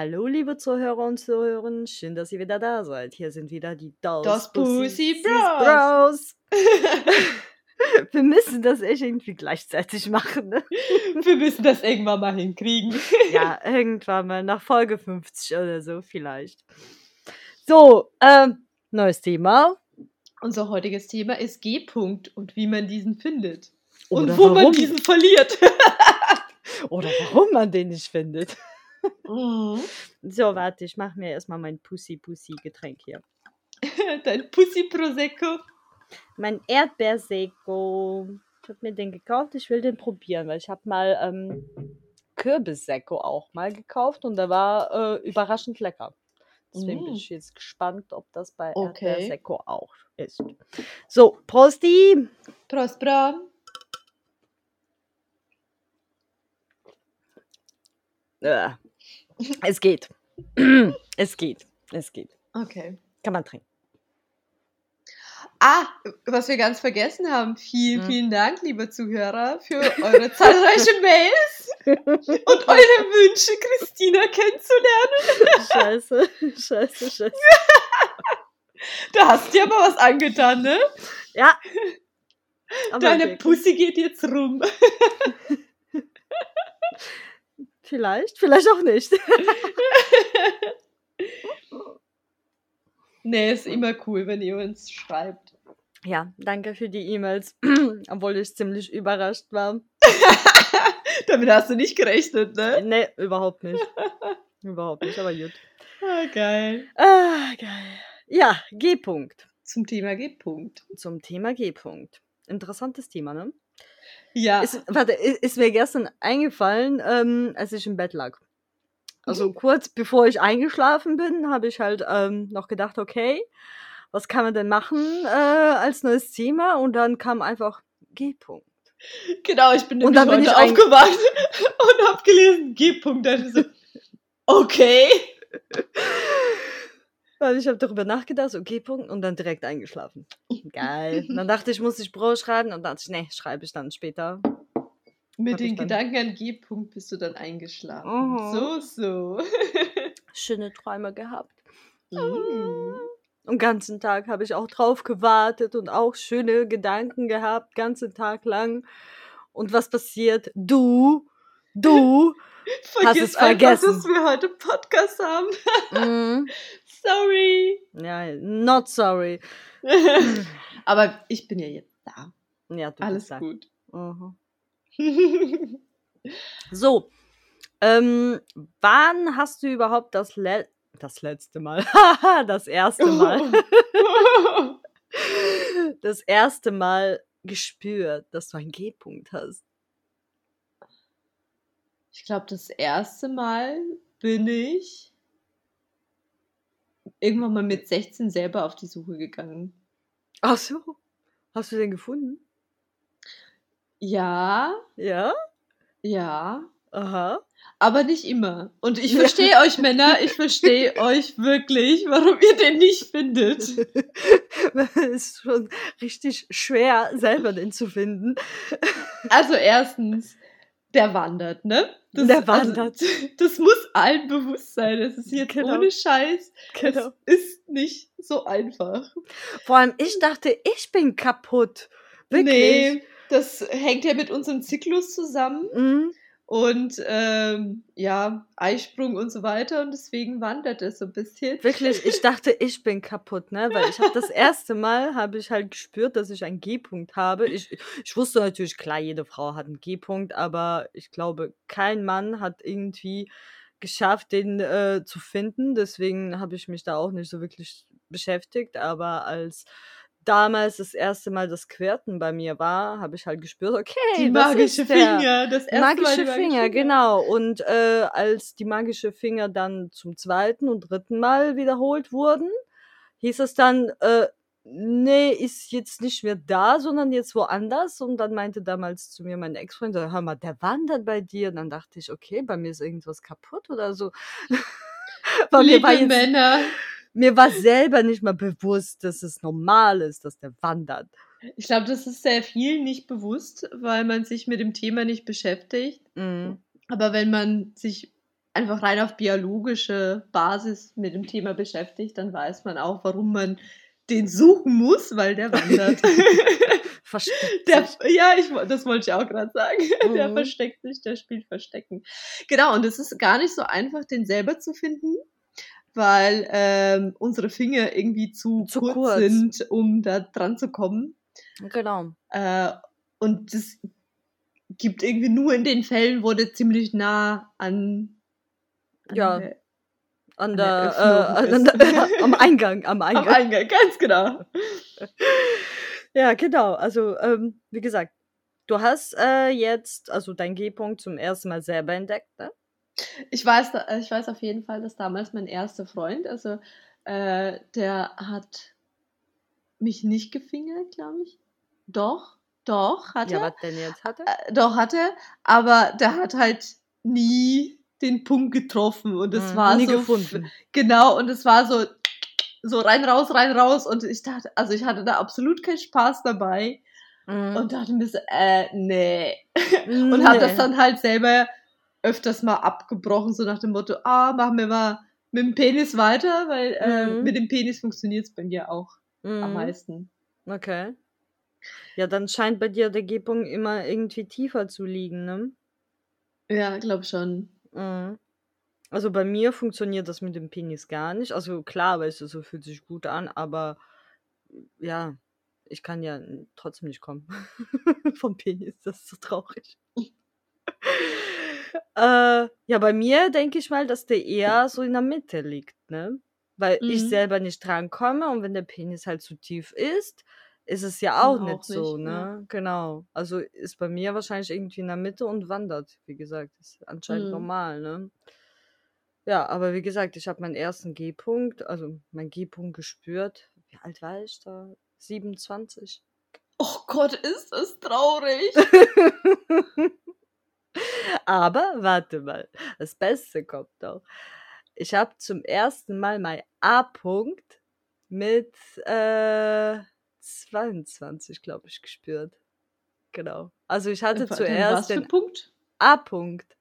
Hallo, liebe Zuhörer und Zuhörerinnen, schön, dass ihr wieder da seid. Hier sind wieder die Dolls Das Pussy Bros. Wir müssen das echt irgendwie gleichzeitig machen, ne? Wir müssen das irgendwann mal hinkriegen. Ja, irgendwann mal nach Folge 50 oder so vielleicht. So, ähm, neues Thema. Unser heutiges Thema ist G-Punkt und wie man diesen findet. Und Oder wo man warum. diesen verliert. Oder warum man den nicht findet. Mhm. So, warte, ich mache mir erstmal mein Pussy-Pussy-Getränk hier. Dein Pussy Prosecco. Mein Erdbeerseko. Ich habe mir den gekauft, ich will den probieren, weil ich habe mal ähm, Kürbisseko auch mal gekauft und der war äh, überraschend lecker. Deswegen bin Mm. ich jetzt gespannt, ob das bei Okay. Erdbeerseko auch ist. So, Prosti! Prost, Bra. Äh, es geht. es geht. Es geht. Okay. Kann man trinken. Ah, was wir ganz vergessen haben. Vielen, Hm. vielen Dank, liebe Zuhörer, für eure zahlreichen Mails und eure Wünsche, Christina kennenzulernen. Scheiße, scheiße, scheiße. Da hast du dir aber was angetan, ne? Ja. Aber Deine. Pussy geht jetzt rum. Vielleicht, vielleicht auch nicht. Nee, ist immer cool, wenn ihr uns schreibt. Ja, danke für die E-Mails, obwohl ich ziemlich überrascht war. Damit hast du nicht gerechnet, ne? Nee, überhaupt nicht. Überhaupt nicht, aber gut. Ah, geil. Ah, geil. Ja, G-Punkt. Zum Thema G-Punkt. Zum Thema G-Punkt. Interessantes Thema, ne? Ja. Ist, warte, i- ist mir gestern eingefallen, ähm, als ich im Bett lag. Also kurz bevor ich eingeschlafen bin, habe ich halt ähm, noch gedacht, okay, was kann man denn machen äh, als neues Thema? Und dann kam einfach G-Punkt. genau, ich bin Und nämlich dann bin heute ich ein- aufgewacht und hab gelesen G-Punkt. Da dachte ich so, okay. Weil ich habe darüber nachgedacht, so G-Punkt und dann direkt eingeschlafen. Geil. Und dann dachte ich, muss ich Bro schreiben und dann dachte ich, nee, schreibe ich dann später. Mit Hab den Gedanken an G-Punkt bist du dann eingeschlafen. Mhm. So, so. Schöne Träume gehabt. Mm. Und den ganzen Tag habe ich auch drauf gewartet und auch schöne Gedanken gehabt, ganzen Tag lang. Und was passiert? Du, du, Vergiss es einfach, vergessen. dass wir heute Podcast haben. mm, Sorry. ja, not sorry. Aber ich bin ja jetzt da. Ja, du Alles bist da. gut. Mhm. So, ähm, wann hast du überhaupt das, Le das letzte Mal, das erste Mal, das erste Mal gespürt, dass du einen G-Punkt hast? Ich glaube, das erste Mal bin ich irgendwann mal mit 16 selber auf die Suche gegangen. Ach so, hast du den gefunden? Ja, Ja? ja, Aha. aber nicht immer. Und ich verstehe euch Männer, ich verstehe euch wirklich, warum ihr den nicht findet. Es ist schon richtig schwer, selber den zu finden. Also erstens, der wandert, ne? Der wandert. Also, das muss allen bewusst sein. Das ist jetzt Genau. ohne Scheiß. Genau. Es ist nicht so einfach. Vor allem, ich dachte, ich bin kaputt. Wirklich. Nee, das hängt ja mit unserem Zyklus zusammen. Mhm. Und ähm, ja, Eisprung und so weiter. Und deswegen wandert es so ein bisschen. Wirklich, ich dachte, ich bin kaputt, ne? Weil ich habe das erste Mal, habe ich halt gespürt, dass ich einen G-Punkt habe. Ich, ich wusste natürlich, klar, jede Frau hat einen G-Punkt, aber ich glaube, kein Mann hat irgendwie geschafft, den äh, zu finden. Deswegen habe ich mich da auch nicht so wirklich beschäftigt. Aber als damals das erste Mal das Quirten bei mir war, habe ich halt gespürt, okay, die magische? Finger. Das erste magische Mal die Finger, genau. Und äh, als die magische Finger dann zum zweiten und dritten Mal wiederholt wurden, hieß es dann, äh, nee, ist jetzt nicht mehr da, sondern jetzt woanders. Und dann meinte damals zu mir mein Ex-Freund, hör mal, der wandert bei dir. Und dann dachte ich, okay, bei mir ist irgendwas kaputt oder so. Weil mir war, Liebe jetzt, Männer. Mir war selber nicht mal bewusst, dass es normal ist, dass der wandert. Ich glaube, das ist sehr viel nicht bewusst, weil man sich mit dem Thema nicht beschäftigt. Mhm. Aber wenn man sich einfach rein auf biologische Basis mit dem Thema beschäftigt, dann weiß man auch, warum man den suchen muss, weil der wandert. Versteckt Der, sich. ja, ich, das wollte ich auch gerade sagen. Der Mhm. versteckt sich, der spielt Verstecken. Genau, und es ist gar nicht so einfach, den selber zu finden, weil ähm, unsere Finger irgendwie zu, Zu kurz, kurz. sind, um da dran zu kommen. Genau. Äh, und das gibt irgendwie nur in den Fällen, wo der ziemlich nah an, an Ja, der, An An der, äh, an der, am Eingang, am am Eingang. Eingang, ganz genau. Ja, genau. Also, ähm, wie gesagt, du hast äh, jetzt also dein G-Punkt zum ersten Mal selber entdeckt, ne? Ich weiß, ich weiß auf jeden Fall, dass damals mein erster Freund, also äh, der hat mich nicht gefingert, glaube ich. Doch, doch, hat Ja, er. was denn jetzt hatte? Äh, doch, hat er. Aber der hat halt nie den Punkt getroffen. Und es Mhm, war nie so. gefunden. Genau, und es war so, so rein, raus, rein, raus. Und ich dachte, also ich hatte da absolut keinen Spaß dabei. Mhm. Und dachte mir so, äh, nee. Und habe das dann halt selber öfters mal abgebrochen, so nach dem Motto, ah, machen wir mal mit dem Penis weiter, weil äh, Mhm. mit dem Penis funktioniert es bei mir auch am Mhm. meisten. Okay. Ja, dann scheint bei dir der G-Punkt immer irgendwie tiefer zu liegen, ne? Ja, glaub schon. Mhm. Also bei mir funktioniert das mit dem Penis gar nicht. Also klar, weißt du, so fühlt sich gut an, aber ja, ich kann ja trotzdem nicht kommen. Vom Penis, das ist so traurig. äh, ja, bei mir denke ich mal, dass der eher so in der Mitte liegt, ne? Weil ich Mhm. selber nicht drankomme und wenn der Penis halt zu tief ist, ist es ja auch Dann nicht auch so, nicht, ne? ja. Genau. Also ist bei mir wahrscheinlich irgendwie in der Mitte und wandert, wie gesagt. Ist anscheinend Mhm. normal, ne? Ja, aber wie gesagt, ich habe meinen ersten G-Punkt, also meinen G-Punkt gespürt. Wie alt war ich da? 27. Oh Gott, ist das traurig. Aber warte mal, das Beste kommt noch. Ich habe zum ersten Mal mein A-Punkt mit äh, 22, glaube ich, gespürt. Genau. Also ich hatte denn zuerst was für den Punkt? A-Punkt.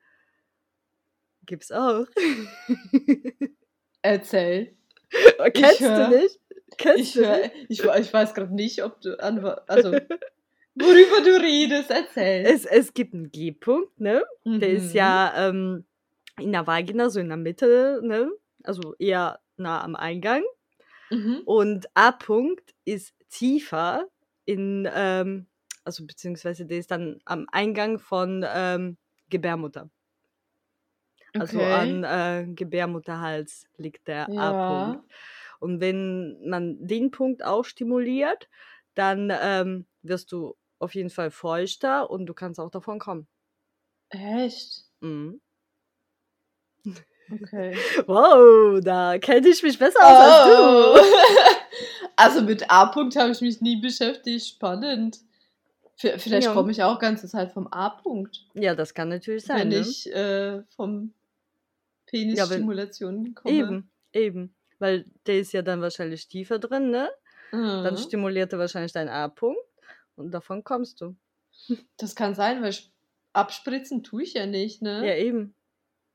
Gibt's auch. Erzähl. Kennst hör. du nicht? Kennst Ich, du hör, nicht? ich, ich weiß gerade nicht, ob du also worüber du redest. Erzähl. Es, es gibt einen G-Punkt, ne? Der ist Mhm. ja ähm, in der Vagina, so in der Mitte, ne? Also eher nah am Eingang. Mhm. Und A-Punkt ist tiefer in, ähm, also beziehungsweise der ist dann am Eingang von ähm, Gebärmutter. Also Okay. an äh, Gebärmutterhals liegt der A-Punkt. Ja. Und wenn man den Punkt auch stimuliert, dann ähm, wirst du auf jeden Fall feuchter und du kannst auch davon kommen. Echt? Mhm. Okay. Wow, da kenne ich mich besser aus als Oh. du. Also mit A-Punkt habe ich mich nie beschäftigt. Spannend. V- Vielleicht Ja. komme ich auch ganze Zeit vom A-Punkt, Ja, das kann natürlich sein. wenn ne? ich äh, vom Penisstimulation komme. Eben, eben. Weil der ist ja dann wahrscheinlich tiefer drin, ne? Dann Mhm. stimuliert er wahrscheinlich deinen A-Punkt und davon kommst du. Das kann sein, weil sp- abspritzen tue ich ja nicht, ne? Ja, eben.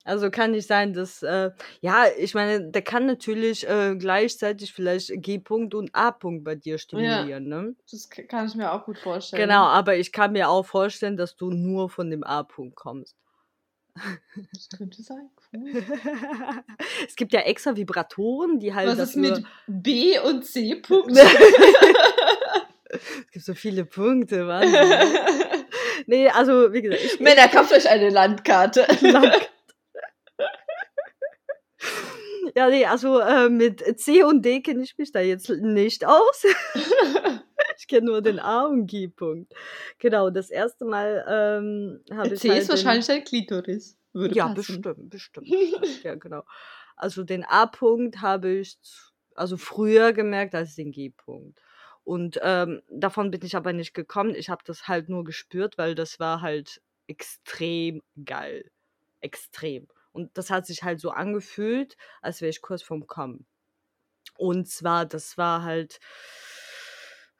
Also kann nicht sein, dass, äh, ja, ich meine, der kann natürlich äh, gleichzeitig vielleicht G-Punkt und A-Punkt bei dir stimulieren, ne? Das kann ich mir auch gut vorstellen. Genau, aber ich kann mir auch vorstellen, dass du nur von dem A-Punkt kommst. Das könnte sein. Cool. es gibt ja extra Vibratoren, die halt Was ist mit B und C-Punkt? es gibt so viele Punkte, Wahnsinn. nee, also wie gesagt, ich, Männer, kauft euch eine Landkarte. Lang. Ja, nee, also äh, mit C und D kenne ich mich da jetzt nicht aus. ich kenne nur den A und G-Punkt. Genau, das erste Mal ähm, habe ich C halt ist wahrscheinlich dein Klitoris. Würde ja, passen. bestimmt, bestimmt, ja, genau. Also den A-Punkt habe ich also früher gemerkt als den G-Punkt. Und ähm, davon bin ich aber nicht gekommen. Ich habe das halt nur gespürt, weil das war halt extrem geil. Extrem. Und das hat sich halt so angefühlt, als wäre ich kurz vorm Kommen. Und zwar, das war halt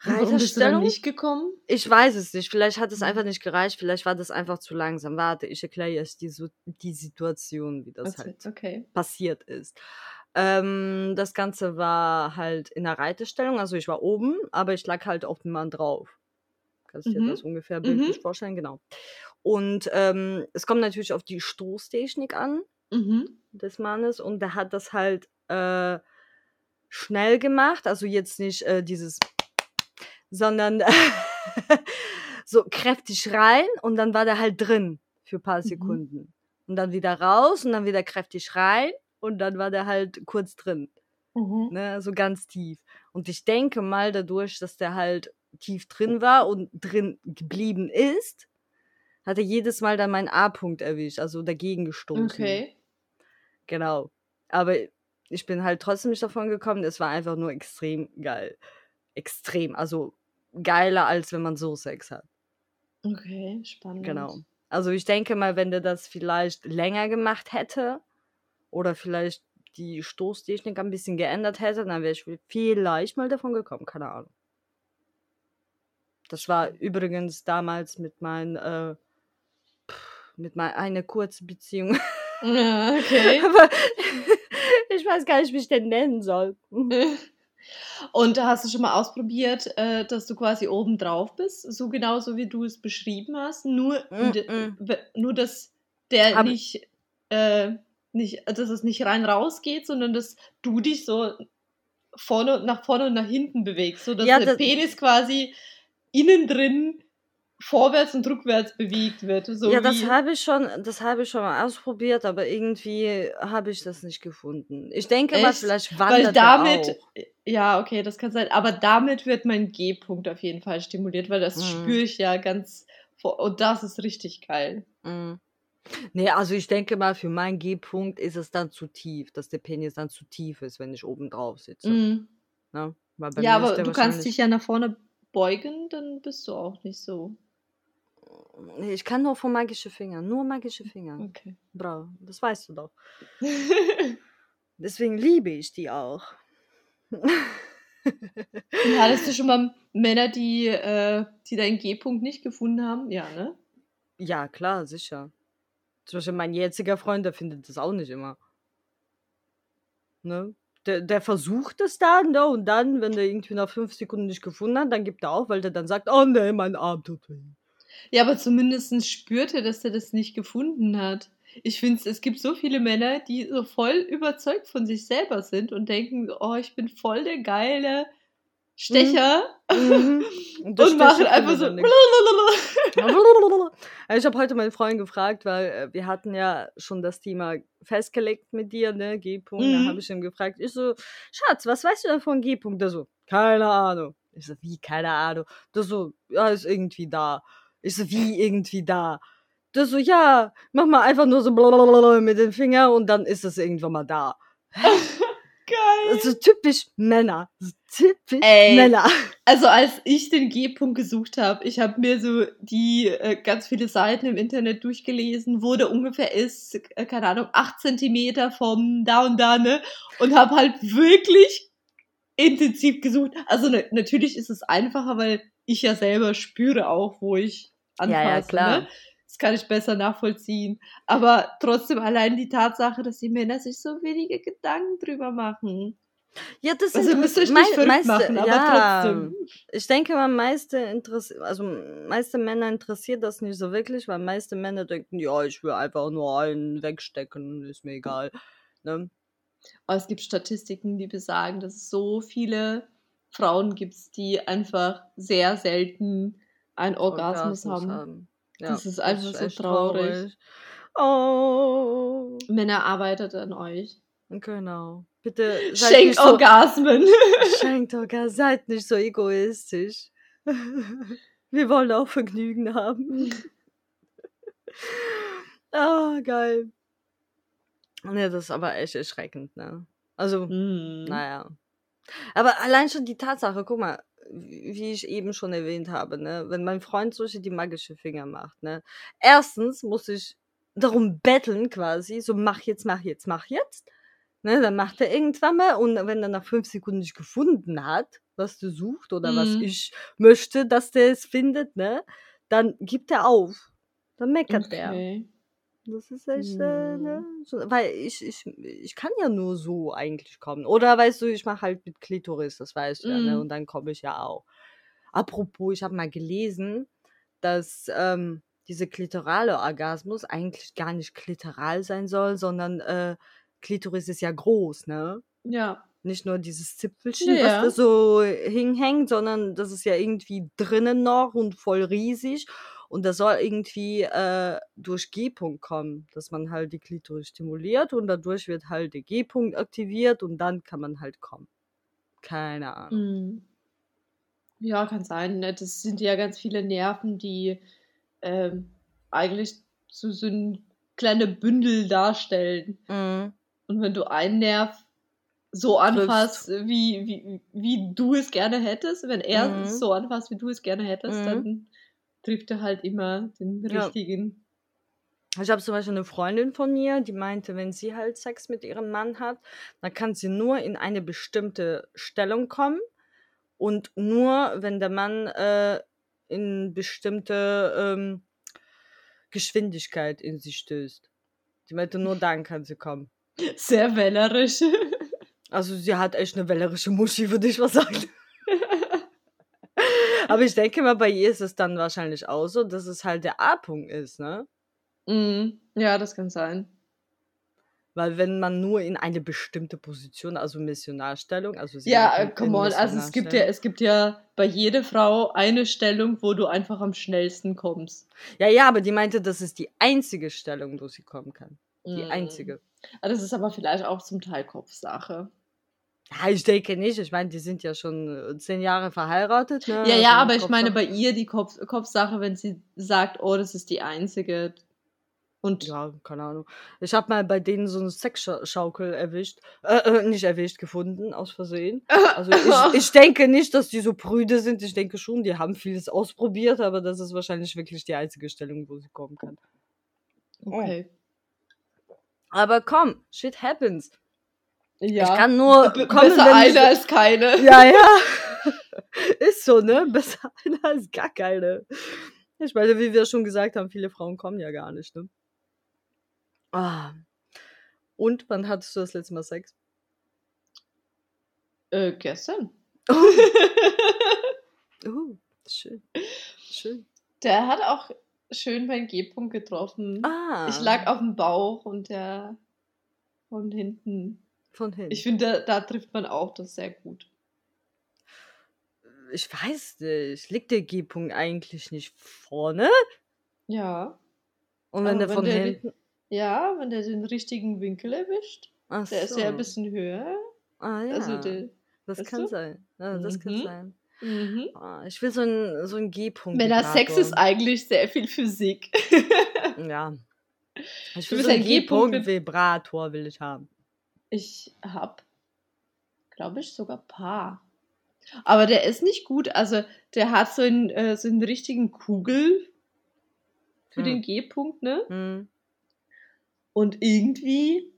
Und warum bist du dann Reiterstellung. nicht gekommen? Ich weiß es nicht. Vielleicht hat es Mhm. einfach nicht gereicht. Vielleicht war das einfach zu langsam. Warte, ich erkläre jetzt die, die Situation, wie das Okay. halt okay. passiert ist. Ähm, das Ganze war halt in der Reitestellung. Also ich war oben, aber ich lag halt auf dem Mann drauf. Kannst du dir Mhm. das ungefähr bildlich Mhm. vorstellen? Genau. Und ähm, es kommt natürlich auf die Stoßtechnik an Mhm. des Mannes und der hat das halt äh, schnell gemacht. Also jetzt nicht äh, dieses, sondern so kräftig rein und dann war der halt drin für ein paar Mhm. Sekunden. Und dann wieder raus und dann wieder kräftig rein und dann war der halt kurz drin. Mhm. Ne, so ganz tief. Und ich denke mal, dadurch, dass der halt tief drin war und drin geblieben ist, hat er jedes Mal dann meinen A-Punkt erwischt, also dagegen gestoßen. Okay. Genau. Aber ich bin halt trotzdem nicht davon gekommen. Es war einfach nur extrem geil. Extrem. Also geiler, als wenn man so Sex hat. Okay, spannend. Genau. Also ich denke mal, wenn der das vielleicht länger gemacht hätte oder vielleicht die Stoßtechnik ein bisschen geändert hätte, dann wäre ich vielleicht mal davon gekommen. Keine Ahnung. Das war übrigens damals mit meinen, äh, mit meiner eine kurze Beziehung. Ja, okay. Aber ich weiß gar nicht, wie ich den nennen soll. Und hast du schon mal ausprobiert, äh, dass du quasi oben drauf bist, so genauso wie du es beschrieben hast, nur, Mm, mm. nur dass der Hab- nicht, äh, nicht, dass es nicht rein rausgeht, sondern dass du dich so vorne, nach vorne und nach hinten bewegst, so dass Ja, der Penis quasi innen drin vorwärts und rückwärts bewegt wird. So ja, das habe ich schon, das habe ich schon mal ausprobiert, aber irgendwie habe ich das nicht gefunden. Ich denke mal, Echt? vielleicht weil wandert er damit, auch. ja, okay, das kann sein, aber damit wird mein G-Punkt auf jeden Fall stimuliert, weil das Mhm. spüre ich ja ganz, und das ist richtig geil. Mm. Nee, also ich denke mal, für meinen G-Punkt ist es dann zu tief, dass der Penis dann zu tief ist, wenn ich oben drauf sitze. Mhm. Ne? Weil bei Ja, aber du kannst dich ja nach vorne beugen, dann bist du auch nicht so. Nee, Ich kann nur von magische Finger, nur magische Finger. Okay. Bro, das weißt du doch. Deswegen liebe ich die auch. Und hattest du schon mal Männer, die, äh, die deinen G-Punkt nicht gefunden haben? Ja, ne? Ja, klar, sicher. Zum Beispiel mein jetziger Freund, der findet das auch nicht immer. Ne? Der, der versucht es dann, ne? Und dann, wenn der irgendwie nach fünf Sekunden nicht gefunden hat, dann gibt er auf, weil der dann sagt, oh ne, mein Arm tut weh. Ja, aber zumindest spürt er, dass er das nicht gefunden hat. Ich finde, es gibt so viele Männer, die so voll überzeugt von sich selber sind und denken, oh, ich bin voll der geile Stecher Mhm. und, das machen einfach so. Also ich habe heute meinen Freund gefragt, weil äh, wir hatten ja schon das Thema festgelegt mit dir, ne, G-Punkt. Da Mhm. habe ich ihn gefragt. Ich so, Schatz, was weißt du denn von G-Punkt? Der so, keine Ahnung. Ich so, wie, keine Ahnung? Der so, ja, ist irgendwie da. Ich so, wie irgendwie da? Der so, ja, mach mal einfach nur so mit den Fingern und dann ist es irgendwann mal da. Geil. So typisch Männer. Typisch Ey. Männer. Also als ich den G-Punkt gesucht habe, ich habe mir so die äh, ganz viele Seiten im Internet durchgelesen, wo der ungefähr ist, äh, keine Ahnung, 8 Zentimeter vom da und da, ne? Und habe halt wirklich intensiv gesucht. Also ne, natürlich ist es einfacher, weil ich ja selber spüre auch, wo ich anfasse. Ja, ja, klar. Ne? Das kann ich besser nachvollziehen. Aber trotzdem allein die Tatsache, dass die Männer sich so wenige Gedanken drüber machen. Ja, das Also ihr müsst euch interess- nicht mei- verrückt machen, aber trotzdem. Ich denke mal, meiste Interess also meiste Männer interessiert das nicht so wirklich, weil meiste Männer denken, ja, ich will einfach nur einen wegstecken, ist mir egal. Ne? Aber es gibt Statistiken, die besagen, dass es so viele Frauen gibt, die einfach sehr selten einen Orgasmus, haben. Das ist einfach so echt traurig. Oh. Männer arbeitet an euch. Genau. Bitte seid Schenkt nicht so, Orgasmen. Schenkt Orgasmen, seid nicht so egoistisch. Wir wollen auch Vergnügen haben. Ah, geil. Ne, das ist aber echt erschreckend, ne? Also, Hm. naja. Aber allein schon die Tatsache, guck mal, wie ich eben schon erwähnt habe, ne, wenn mein Freund solche die magische Finger macht, ne, erstens muss ich darum betteln quasi, so mach jetzt, mach jetzt, mach jetzt. Ne, dann macht er irgendwann mal und wenn er nach fünf Sekunden nicht gefunden hat, was du suchst oder was Mhm. ich möchte, dass der es findet, ne, dann gibt er auf. Dann meckert er. Okay. Das ist echt, äh, ne, Hm. so, weil ich, ich, ich kann ja nur so eigentlich kommen. Oder weißt du, ich mache halt mit Klitoris, das weißt du ja, ne? Mhm. Und dann komme ich ja auch. Apropos, ich habe mal gelesen, dass ähm, diese klitorale Orgasmus eigentlich gar nicht klitoral sein soll, sondern äh, Klitoris ist ja groß, ne? Ja. Nicht nur dieses Zipfelchen, was da Ja. so hinhängt, sondern das ist ja irgendwie drinnen noch und voll riesig. Und das soll irgendwie äh, durch G-Punkt kommen, dass man halt die Klitoris stimuliert und dadurch wird halt der G-Punkt aktiviert und dann kann man halt kommen. Keine Ahnung. Mhm. Ja, kann sein. Ne? Das sind ja ganz viele Nerven, die ähm, eigentlich so, so ein kleine Bündel darstellen. Mhm. Und wenn du einen Nerv so anfasst, wie, wie, wie du es gerne hättest, wenn er Mhm. es so anfasst, wie du es gerne hättest, Mhm. dann trifft er halt immer den Ja. richtigen. Ich habe zum Beispiel eine Freundin von mir, die meinte, wenn sie halt Sex mit ihrem Mann hat, dann kann sie nur in eine bestimmte Stellung kommen und nur, wenn der Mann äh, in bestimmte ähm, Geschwindigkeit in sie stößt. Die meinte, nur dann kann sie kommen. Sehr wählerisch. Also sie hat echt eine wählerische Muschi, würde ich mal sagen. Aber ich denke mal, bei ihr ist es dann wahrscheinlich auch so, dass es halt der A-Punkt ist, ne? Mhm. Ja, das kann sein. Weil wenn man nur in eine bestimmte Position, also Missionarstellung, also sie Ja, äh, come on. Also es gibt ja, es gibt ja bei jeder Frau eine Stellung, wo du einfach am schnellsten kommst. Ja, ja, aber die meinte, das ist die einzige Stellung, wo sie kommen kann. Die Mhm. einzige. Ah, Das ist aber vielleicht auch zum Teil Kopfsache. Ja, ich denke nicht. Ich meine, die sind ja schon äh, zehn Jahre verheiratet, ne? Ja, Also ja, aber ich meine bei ihr die Kopf Kopfsache, wenn sie sagt, oh, das ist die einzige. Und Ja, keine Ahnung. Ich habe mal bei denen so eine Sexschaukel erwischt. Äh, äh, nicht erwischt, gefunden, aus Versehen. Also ich, ich denke nicht, dass die so prüde sind. Ich denke schon, die haben vieles ausprobiert, aber das ist wahrscheinlich wirklich die einzige Stellung, wo sie kommen kann. okay. Aber komm, shit happens. Ja. Ich kann nur B kommen, besser wenn ich- eine als keine. Ja, ja. Ist so, ne? Besser einer als gar keine. Ich meine, wie wir schon gesagt haben, viele Frauen kommen ja gar nicht, ne? Ah. Und wann hattest du das letzte Mal Sex? Äh, gestern. Uh, schön. Schön. Der hat auch schön meinen G-Punkt getroffen. Ah. Ich lag auf dem Bauch und der von hinten. Von hinten. Ich finde, da, da trifft man auch das sehr gut. ich weiß nicht. Liegt der G-Punkt eigentlich nicht vorne? Ja. Und wenn Aber der wenn von der- hinten. Ja, wenn der den richtigen Winkel erwischt. Ach Der ist so. ja ein bisschen höher. Ah, ja. Also der, das kann du? sein. Ja, das kann Mhm. sein. Mhm. Ah, ich will so einen so G-Punkt. Männer Sex ist eigentlich sehr viel Physik. Ja. Ich will so einen ein G-Punkt- G-Punkt-Vibrator will ich haben. Ich hab, glaube ich, sogar Paar. Aber der ist nicht gut. Also der hat so einen, äh, so einen richtigen Kugel für Hm. den G-Punkt, ne? Hm. Und irgendwie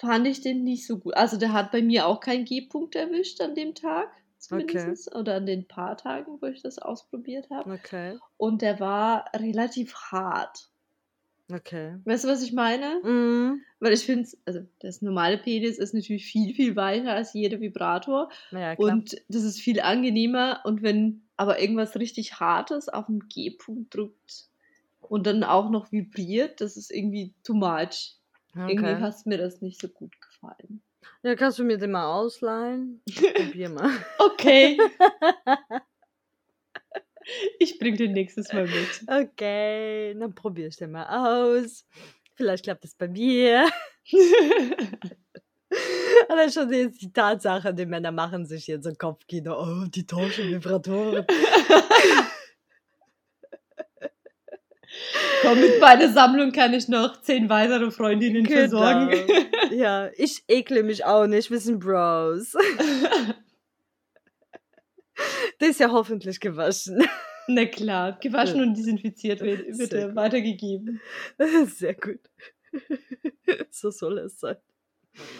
fand ich den nicht so gut. Also der hat bei mir auch keinen G-Punkt erwischt an dem Tag, zumindest. Oder an den paar Tagen, wo ich das ausprobiert habe. Okay. Und der war relativ hart. Okay. Weißt du, was ich meine? Mhm. Weil ich finde, also das normale Penis ist natürlich viel, viel weicher als jeder Vibrator. Klar. Und das ist viel angenehmer. Und wenn aber irgendwas richtig Hartes auf den G-Punkt drückt und dann auch noch vibriert, das ist irgendwie too much. Irgendwie okay. hat mir das nicht so gut gefallen. Ja, kannst du mir den mal ausleihen? Ich probier mal. Okay. ich bring den nächstes Mal mit. Okay, dann probier ich den mal aus. Vielleicht klappt es bei mir. Aber schon jetzt die Tatsache, die Männer machen sich jetzt so Kopfkino. Oh, die tauschen Vibratoren. Komm, mit meiner Sammlung kann ich noch zehn weitere Freundinnen versorgen. Genau. Ja, ich ekle mich auch nicht. Wir sind Bros. Der ist ja hoffentlich gewaschen. Na klar, gewaschen und desinfiziert wird, wird er weitergegeben. Sehr gut. So soll es sein.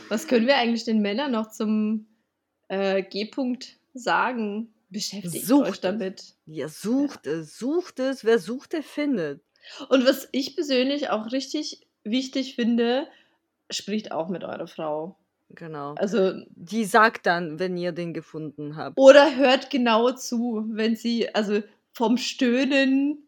Was können wir eigentlich den Männern noch zum äh, G-Punkt sagen? Beschäftigt Sucht euch es. damit. Ja, sucht es, sucht es. Wer sucht, der findet. Und was ich persönlich auch richtig wichtig finde, spricht auch mit eurer Frau. Genau. Also, Die sagt dann, wenn ihr den gefunden habt. oder hört genau zu, wenn sie, also vom Stöhnen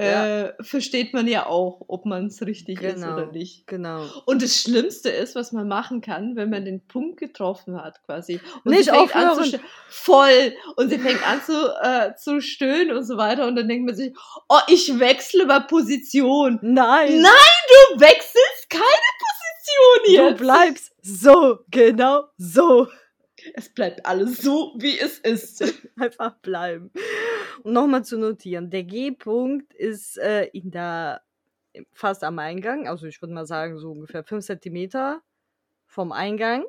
äh, versteht man ja auch, ob man es richtig ist Genau. oder nicht. Genau. Und das Schlimmste ist, was man machen kann, wenn man den Punkt getroffen hat, quasi. Und Nicht sie fängt an zu voll. Und sie fängt an zu, äh, zu stöhnen und so weiter. Und dann denkt man sich, oh, ich wechsle mal Position. Nein, Nein, du wechselst keine Position du jetzt. bleibst so, genau so. Es bleibt alles so, wie es ist. Einfach bleiben. Und nochmal zu notieren: Der G-Punkt ist äh, in der, fast am Eingang, also ich würde mal sagen, so ungefähr 5 Zentimeter vom Eingang,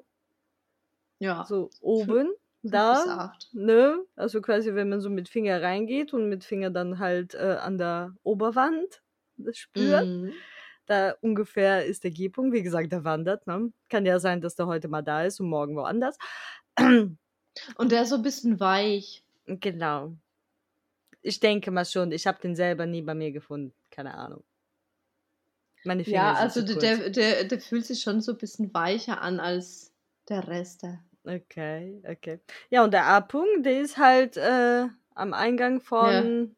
Ja. so oben, da. acht. Ne? Also quasi, wenn man so mit Finger reingeht und mit Finger dann halt äh, an der Oberwand das spürt. Mhm. Da ungefähr ist der G-Punkt. Wie gesagt, der wandert. Ne? Kann ja sein, dass der heute mal da ist und morgen woanders. Und der ist so ein bisschen weich. genau. Ich denke mal schon. Ich habe den selber nie bei mir gefunden. Keine Ahnung. Meine Finger Ja, sind also zu der, der, der fühlt sich schon so ein bisschen weicher an als der Rest. Okay, okay. Ja, und der A-Punkt, der ist halt äh, am Eingang von.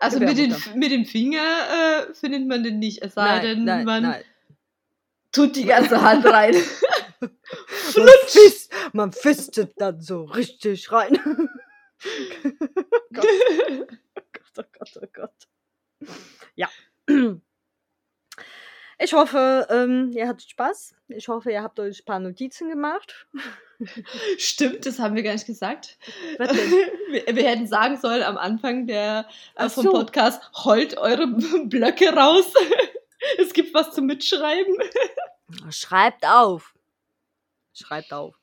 Also mit, den, mit dem Finger äh, findet man den nicht, es sei denn, man nein. tut die ganze Hand rein. Man, fist, man fistet dann so richtig rein. Gott, oh Gott, oh Gott. Ja. Ich hoffe, ähm, ihr hattet Spaß. Ich hoffe, ihr habt euch ein paar Notizen gemacht. Stimmt, das haben wir gar nicht gesagt. Wir, wir hätten sagen sollen am Anfang der, äh, vom so. Podcast, holt eure Blöcke raus. es gibt was zum Mitschreiben. Schreibt auf. Schreibt auf.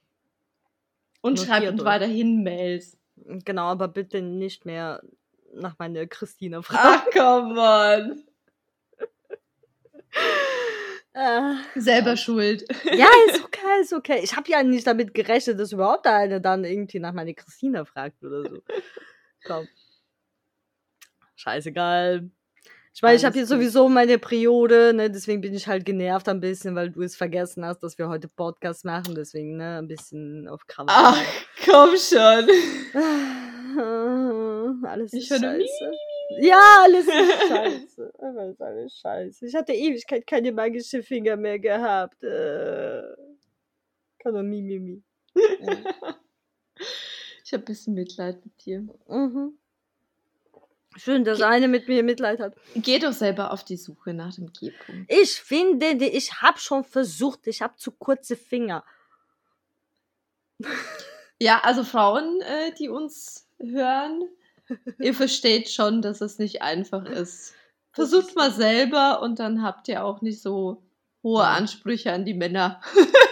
Und Notiert schreibt uns weiterhin Mails. Genau, aber bitte nicht mehr nach meiner Christina Ach, fragen. komm on. Ah. Selber schuld. Ja, ist okay, ist okay. Ich habe ja nicht damit gerechnet, dass überhaupt eine dann irgendwie nach meiner Christina fragt oder so. Komm. Scheißegal. Ich meine, ich habe Alles jetzt sowieso meine Periode, ne, deswegen bin ich halt genervt ein bisschen, weil du es vergessen hast, dass wir heute Podcast machen, deswegen, ne, ein bisschen auf Krawall. Ach, komm schon. Alles Ich ist nur scheiße. Ja, alles ist scheiße. Einfach ist alles scheiße. Ich hatte Ewigkeit keine magische Finger mehr gehabt. Äh, kann doch mi, mi, mi. Ich habe ein bisschen Mitleid mit dir. Mhm. Schön, dass Ge- eine mit mir Mitleid hat. Geh doch selber auf die Suche nach dem G-Punkt. Ich finde, die- ich habe schon versucht, ich habe zu kurze Finger. Ja, also Frauen, äh, die uns hören, ihr versteht schon, dass es nicht einfach ist. Versucht mal selber und dann habt ihr auch nicht so hohe. Ansprüche an die Männer.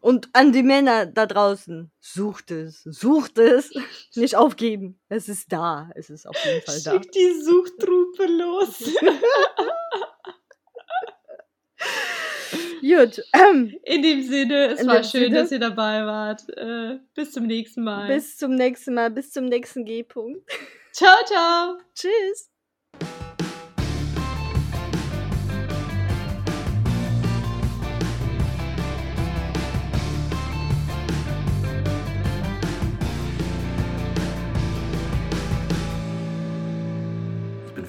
Und an die Männer da draußen, sucht es, sucht es, nicht aufgeben. Es ist da, es ist auf jeden Fall da. Schick die Suchtruppe los. Gut, ähm, In dem Sinne, es war schön, Sinne. dass ihr dabei wart. Äh, bis zum nächsten Mal. bis zum nächsten Mal, bis zum nächsten G-Punkt. ciao, ciao. Tschüss.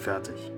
Ich bin fertig.